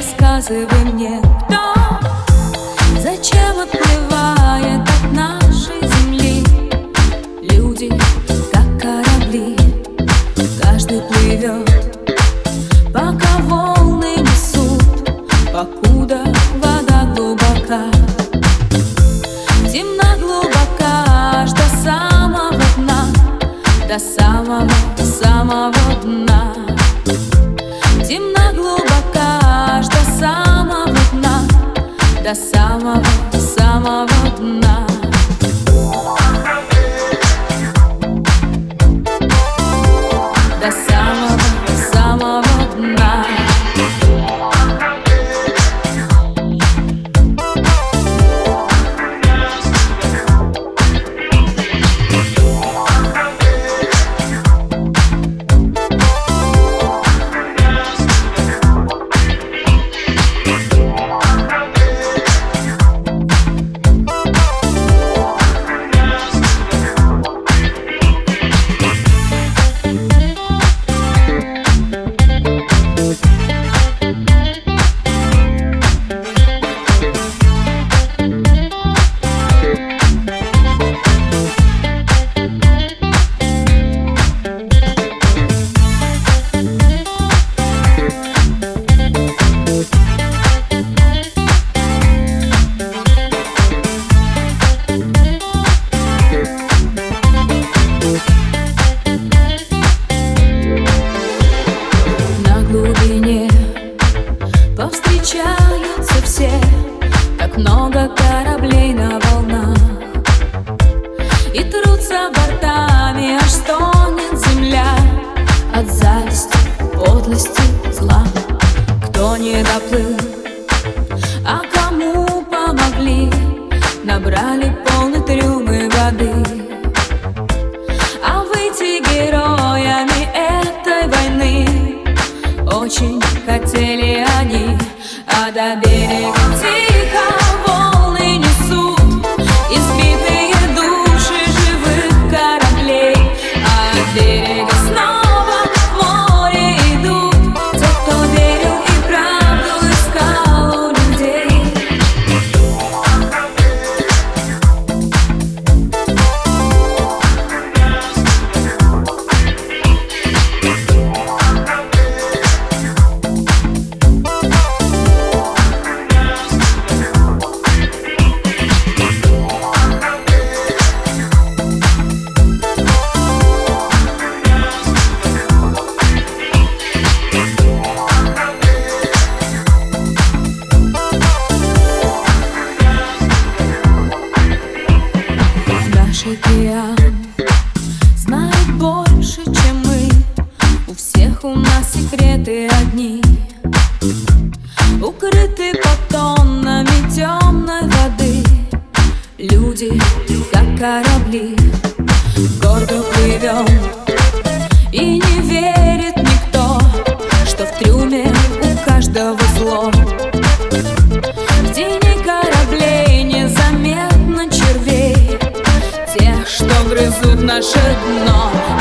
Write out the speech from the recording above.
рассказывай мне, кто Зачем отплывает от нашей земли. Люди, как корабли Каждый плывет, пока волны несут Покуда вода глубока. Темна глубока аж до самого дна До самого, самого дна До самого, самого дна воды а выйти героями этой войны Очень хотели они, а до берега Наш океан знает больше, чем мы. У всех у нас секреты одни. Укрыты под тоннами темной воды. Люди, как корабли, гордо плывем И не верит никто, что в трюме у каждого зло грызут наше дно